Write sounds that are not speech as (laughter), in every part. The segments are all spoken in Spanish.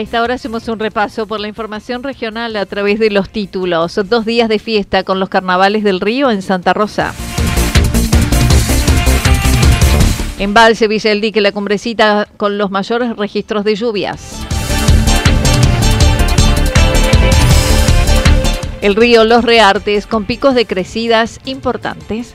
A esta hora hacemos un repaso por la información regional a través de los títulos. Dos días de fiesta con los carnavales del río en Santa Rosa. Embalse Villa el Dique, la cumbrecita con los mayores registros de lluvias. El río Los Reartes con picos de crecidas importantes.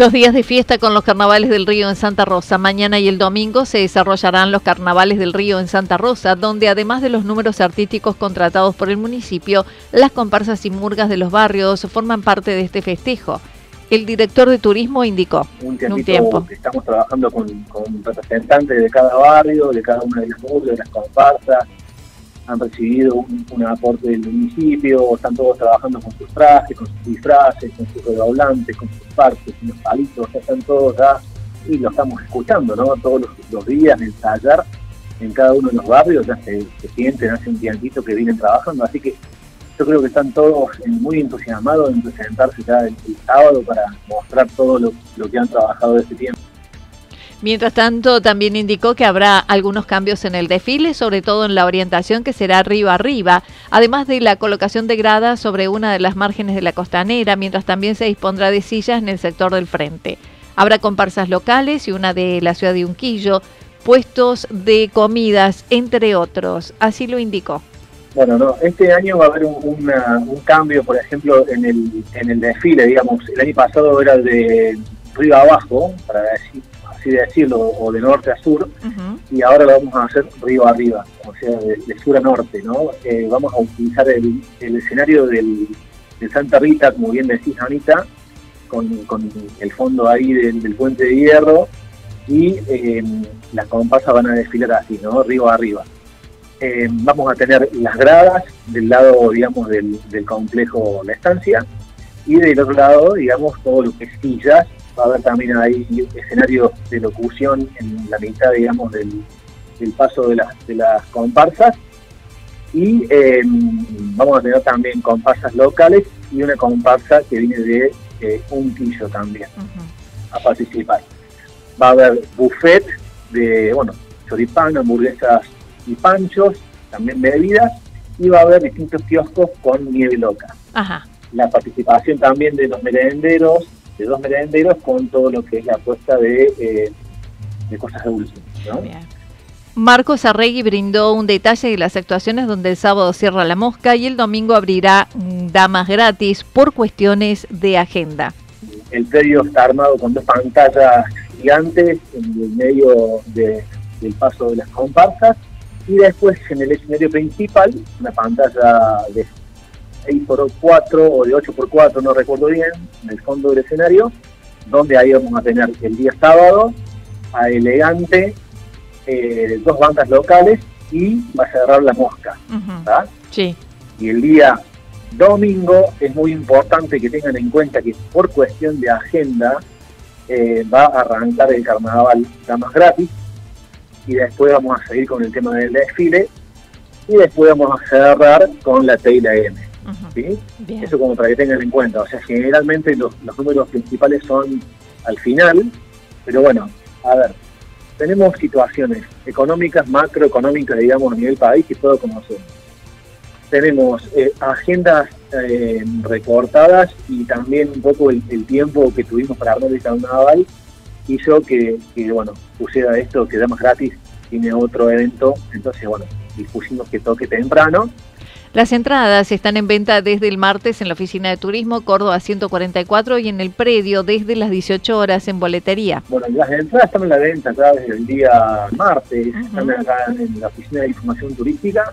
Dos días de fiesta con los carnavales del río en Santa Rosa. Mañana y el domingo se desarrollarán los carnavales del río en Santa Rosa, donde además de los números artísticos contratados por el municipio, las comparsas y murgas de los barrios forman parte de este festejo. El director de turismo indicó un, un tiempo estamos trabajando con, con, representantes de cada barrio, de cada una de las murgas, de las comparsas, han recibido un, aporte del municipio, están todos trabajando con sus trajes, con sus disfraces, con sus redoblantes, con sus partes, con los palitos, están todos ya y lo estamos escuchando, ¿no? Todos los, días ensayar en cada uno de los barrios, ya se, sienten hace un tiempito que vienen trabajando, así que yo creo que están todos muy entusiasmados en presentarse ya el, sábado para mostrar todo lo, que han trabajado este tiempo. Mientras tanto, también indicó que habrá algunos cambios en el desfile, sobre todo en la orientación que será arriba arriba, además de la colocación de gradas sobre una de las márgenes de la costanera, mientras también se dispondrá de sillas en el sector del frente. Habrá comparsas locales y una de la ciudad de Unquillo, puestos de comidas, entre otros. Así lo indicó. Bueno, no, este año va a haber un, cambio, por ejemplo, en el, en el desfile, digamos. El año pasado era de arriba abajo, para decir así decirlo, o de norte a sur, y ahora lo vamos a hacer río arriba, o sea, de, sur a norte, ¿no? Eh, vamos a utilizar el, escenario del, de Santa Rita, como bien decís, Anita, con, el fondo ahí del, puente de hierro, y eh, las comparsas van a desfilar así, ¿no? Río arriba. Eh, vamos a tener las gradas del lado, digamos, del, del complejo La Estancia, y del otro lado, digamos, todo lo que es sillas va a haber también ahí escenarios de locución en la mitad, digamos, del, paso de, las de las comparsas. Y eh, vamos a tener también comparsas locales y una comparsa que viene de eh, un quillo también a participar. Va a haber buffet de, bueno, choripán, hamburguesas y panchos, también bebidas, y va a haber distintos kioscos con nieve loca. La participación también de los merenderos, de dos merenderos con todo lo que es la apuesta de, eh, de cosas dulces. ¿no? Marcos Arregui brindó un detalle de las actuaciones donde el sábado cierra la mosca y el domingo abrirá damas gratis por cuestiones de agenda. El predio está armado con dos pantallas gigantes en el medio del paso de las comparsas Y después en el escenario principal, una pantalla de 6x4 o de 8x4, no recuerdo bien, en el fondo del escenario, donde ahí vamos a tener el día sábado a Elegante, eh, dos bandas locales y va a cerrar la mosca. Sí. Y el día domingo es muy importante que tengan en cuenta que por cuestión de agenda eh, va a arrancar el carnaval más gratis y después vamos a seguir con el tema del desfile y después vamos a cerrar con la Teila M. Eso como para que tengan en cuenta. O sea, generalmente los, números principales son al final, pero bueno, a ver, tenemos situaciones económicas, macroeconómicas, digamos, a nivel país que todo conocemos. Tenemos eh, agendas eh, recortadas y también un poco el, tiempo que tuvimos para armar el carnaval hizo que, que, bueno, pusiera esto que más gratis, tiene otro evento, entonces, bueno, dispusimos que toque temprano las entradas están en venta desde el martes en la oficina de turismo Córdoba 144 y en el predio desde las 18 horas en boletería. Bueno, las entradas están en la venta acá desde el día martes, están acá en la oficina de información turística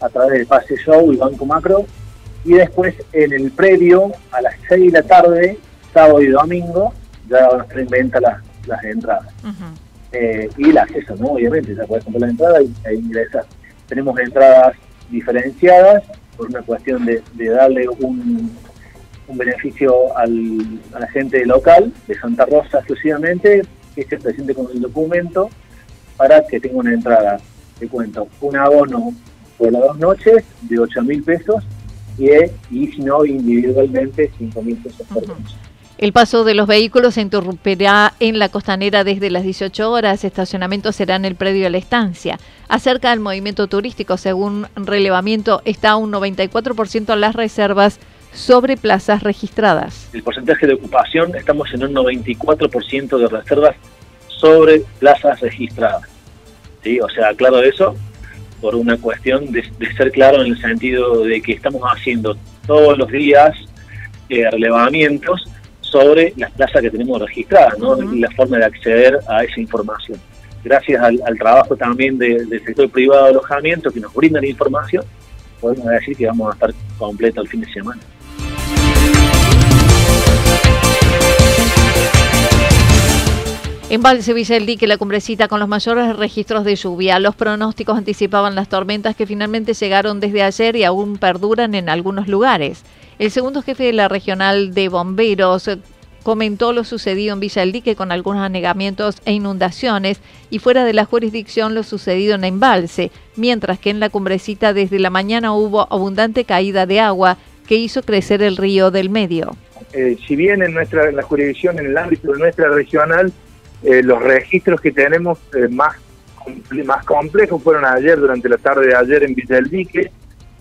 a través del Pase Show y Banco Macro y después en el predio a las 6 de la tarde, sábado y domingo, ya van a estar en venta las, las entradas. Eh, y el acceso, ¿no? Obviamente, ya puedes comprar la entrada y, e ingresar. Tenemos entradas diferenciadas por una cuestión de, darle un, beneficio al, a la gente local de Santa Rosa exclusivamente, que se presente con el documento para que tenga una entrada. Te cuento, un abono por las dos noches de 8 mil pesos y, y si no, individualmente 5 mil pesos por noche. El paso de los vehículos se interrumpirá en la costanera desde las 18 horas. Estacionamiento será en el predio de la estancia. Acerca del movimiento turístico, según relevamiento, está un 94% en las reservas sobre plazas registradas. El porcentaje de ocupación, estamos en un 94% de reservas sobre plazas registradas. ¿Sí? O sea, claro eso, por una cuestión de, ser claro en el sentido de que estamos haciendo todos los días eh, relevamientos sobre las plazas que tenemos registradas ¿no? y la forma de acceder a esa información. Gracias al, trabajo también del sector privado de alojamiento que nos brinda la información, podemos decir que vamos a estar completo el fin de semana. Villa el Dique, la cumbrecita con los mayores registros de lluvia. Los pronósticos anticipaban las tormentas que finalmente llegaron desde ayer y aún perduran en algunos lugares. El segundo jefe de la regional de bomberos comentó lo sucedido en Villa del Dique con algunos anegamientos e inundaciones y fuera de la jurisdicción lo sucedido en Embalse, mientras que en la cumbrecita desde la mañana hubo abundante caída de agua que hizo crecer el río del medio. Eh, si bien en nuestra la jurisdicción, en el ámbito de nuestra regional, eh, los registros que tenemos eh, más, más complejos fueron ayer, durante la tarde de ayer en Villa del Dique,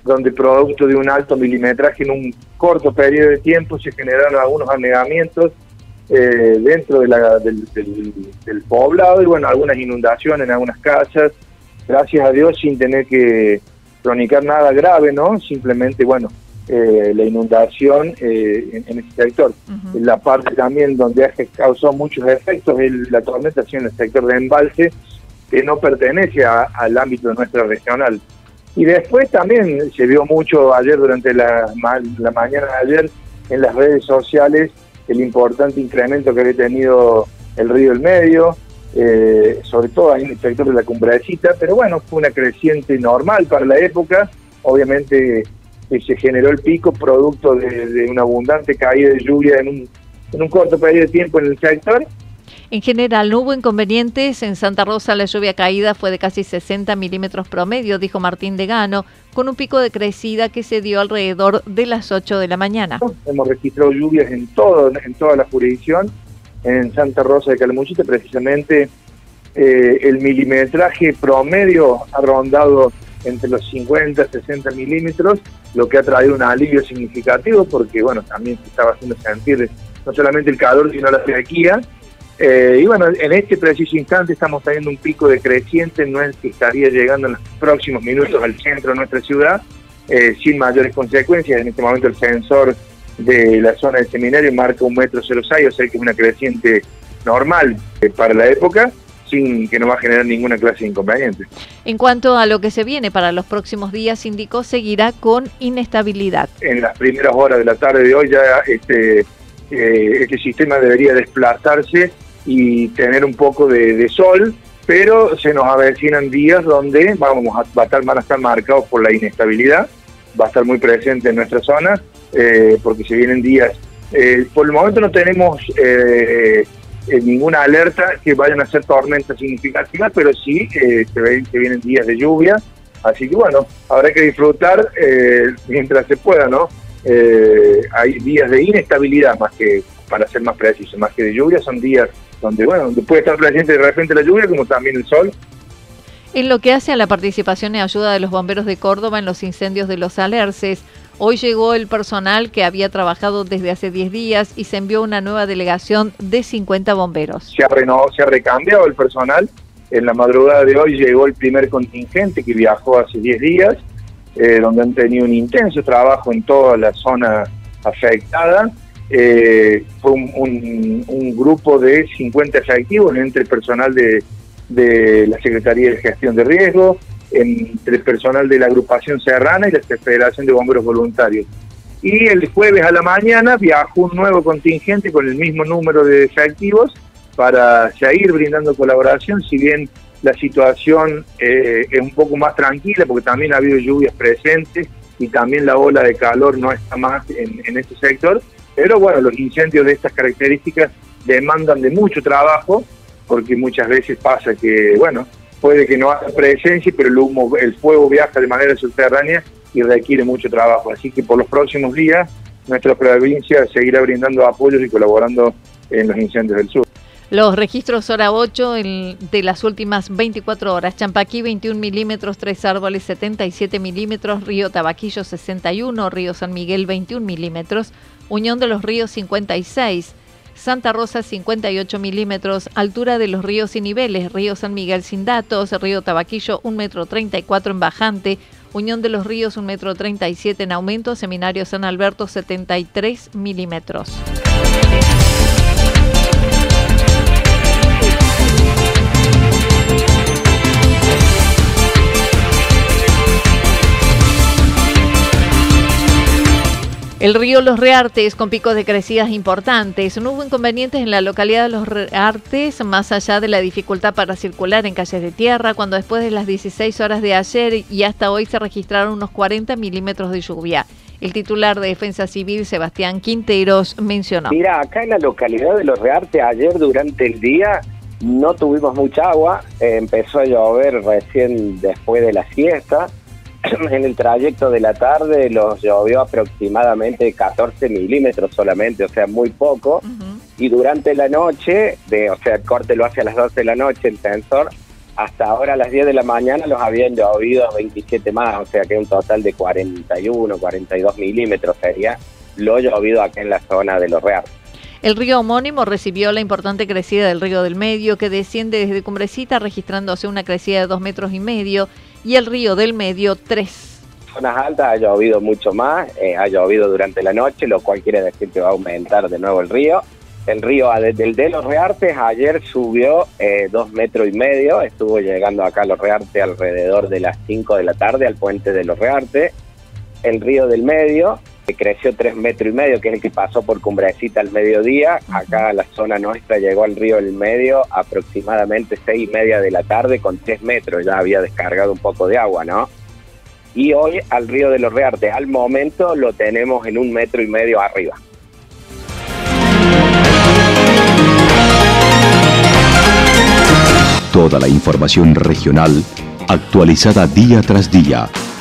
donde producto de un alto milimetraje en un corto periodo de tiempo se generaron algunos anegamientos eh, dentro de la, del, poblado y bueno, algunas inundaciones en algunas casas, gracias a Dios sin tener que cronicar nada grave, ¿no? Simplemente, bueno, eh, la inundación eh, en, este sector. La parte también donde causó muchos efectos es la tormenta en el sector de embalse, que no pertenece al ámbito de nuestra regional. Y después también se vio mucho ayer durante la, la mañana de ayer en las redes sociales el importante incremento que había tenido el río del medio, eh, sobre todo ahí en el sector de la cumbrecita, pero bueno, fue una creciente normal para la época, obviamente se generó el pico producto de, de una abundante caída de lluvia en un, en un corto periodo de tiempo en el sector en general, no hubo inconvenientes. En Santa Rosa la lluvia caída fue de casi 60 milímetros promedio, dijo Martín de Gano, con un pico de crecida que se dio alrededor de las 8 de la mañana. Hemos registrado lluvias en, todo, en toda la jurisdicción. En Santa Rosa de Calamuchita, precisamente, eh, el milimetraje promedio ha rondado entre los 50 y 60 milímetros, lo que ha traído un alivio significativo porque, bueno, también se estaba haciendo sentir no solamente el calor, sino la sequía eh, y bueno, en este preciso instante estamos teniendo un pico de creciente, no es que estaría llegando en los próximos minutos al centro de nuestra ciudad, eh, sin mayores consecuencias. En este momento el sensor de la zona del seminario marca un metro 06, o sea que es una creciente normal eh, para la época. sin que no va a generar ninguna clase de inconveniente. En cuanto a lo que se viene para los próximos días, indicó seguirá con inestabilidad. En las primeras horas de la tarde de hoy ya este, eh, este sistema debería desplazarse y tener un poco de, sol, pero se nos avecinan días donde vamos a, estar, van a estar marcados por la inestabilidad, va a estar muy presente en nuestra zona, eh, porque se vienen días. Eh, por el momento no tenemos ninguna alerta que vayan a ser tormentas significativas, pero sí se ven que vienen días de lluvia, así que bueno, habrá que disfrutar mientras se pueda, ¿no? Eh, hay días de inestabilidad más que, para ser más preciso, más que de lluvia, son días donde, bueno, donde puede estar presente de repente la lluvia como también el sol. En lo que hace a la participación y ayuda de los bomberos de Córdoba en los incendios de los Alerces, hoy llegó el personal que había trabajado desde hace 10 días y se envió una nueva delegación de 50 bomberos. Se ha, renovado, se ha recambiado el personal. En la madrugada de hoy llegó el primer contingente que viajó hace 10 días eh, donde han tenido un intenso trabajo en toda la zona afectada. Eh, fue un, grupo de 50 efectivos entre personal de, la Secretaría de Gestión de Riesgo, entre personal de la agrupación serrana y la Federación de Bomberos Voluntarios. Y el jueves a la mañana viajó un nuevo contingente con el mismo número de efectivos para seguir brindando colaboración, si bien la situación eh, es un poco más tranquila porque también ha habido lluvias presentes y también la ola de calor no está más en, este sector, pero bueno, los incendios de estas características demandan de mucho trabajo porque muchas veces pasa que, bueno, puede que no haya presencia, pero el humo, el fuego viaja de manera subterránea y requiere mucho trabajo. Así que por los próximos días nuestra provincia seguirá brindando apoyos y colaborando en los incendios del sur. Los registros hora 8 de las últimas 24 horas. Champaquí 21 milímetros, Tres Árboles 77 milímetros, Río Tabaquillo 61, Río San Miguel 21 milímetros, Unión de los Ríos 56, Santa Rosa 58 milímetros, altura de los ríos y niveles, Río San Miguel sin datos, Río Tabaquillo 1 metro 34 en bajante, Unión de los Ríos 1 metro 37 en aumento, Seminario San Alberto 73 milímetros. El río Los Reartes con picos de crecidas importantes. No hubo inconvenientes en la localidad de Los Reartes, más allá de la dificultad para circular en calles de tierra, cuando después de las 16 horas de ayer y hasta hoy se registraron unos 40 milímetros de lluvia. El titular de Defensa Civil, Sebastián Quinteros, mencionó. Mira, acá en la localidad de Los Reartes, ayer durante el día no tuvimos mucha agua, empezó a llover recién después de la siesta (laughs) en el trayecto de la tarde los llovió aproximadamente 14 milímetros solamente, o sea, muy poco. Y durante la noche, de, o sea, el corte lo hace a las 12 de la noche el sensor, hasta ahora a las 10 de la mañana los habían llovido 27 más, o sea que un total de 41, 42 milímetros sería lo llovido acá en la zona de los Reales. El río homónimo recibió la importante crecida del río del Medio, que desciende desde Cumbrecita, registrándose una crecida de dos metros y medio y el río del Medio 3. Zonas altas ha llovido mucho más, eh, ha llovido durante la noche, lo cual quiere decir que va a aumentar de nuevo el río. El río del de los Reartes ayer subió eh, dos metros y medio, estuvo llegando acá a los Reartes alrededor de las 5 de la tarde al puente de los Reartes. El río del Medio creció tres metros y medio, que es el que pasó por Cumbrecita al mediodía. Acá a la zona nuestra llegó al río del medio aproximadamente seis y media de la tarde con tres metros, ya había descargado un poco de agua, ¿no? Y hoy al río de los Reartes, al momento lo tenemos en un metro y medio arriba. Toda la información regional actualizada día tras día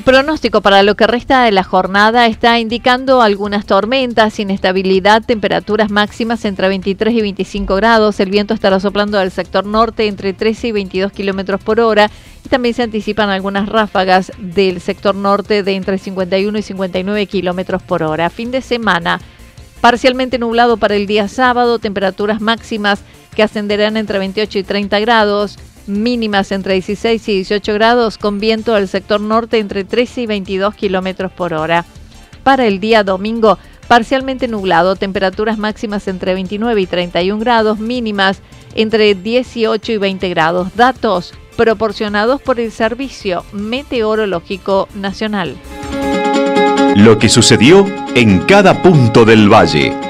El pronóstico para lo que resta de la jornada está indicando algunas tormentas, inestabilidad, temperaturas máximas entre 23 y 25 grados. El viento estará soplando del sector norte entre 13 y 22 kilómetros por hora. Y también se anticipan algunas ráfagas del sector norte de entre 51 y 59 kilómetros por hora. Fin de semana, parcialmente nublado para el día sábado, temperaturas máximas que ascenderán entre 28 y 30 grados mínimas entre 16 y 18 grados, con viento del sector norte entre 13 y 22 kilómetros por hora. Para el día domingo, parcialmente nublado, temperaturas máximas entre 29 y 31 grados, mínimas entre 18 y 20 grados. Datos proporcionados por el Servicio Meteorológico Nacional. Lo que sucedió en cada punto del valle.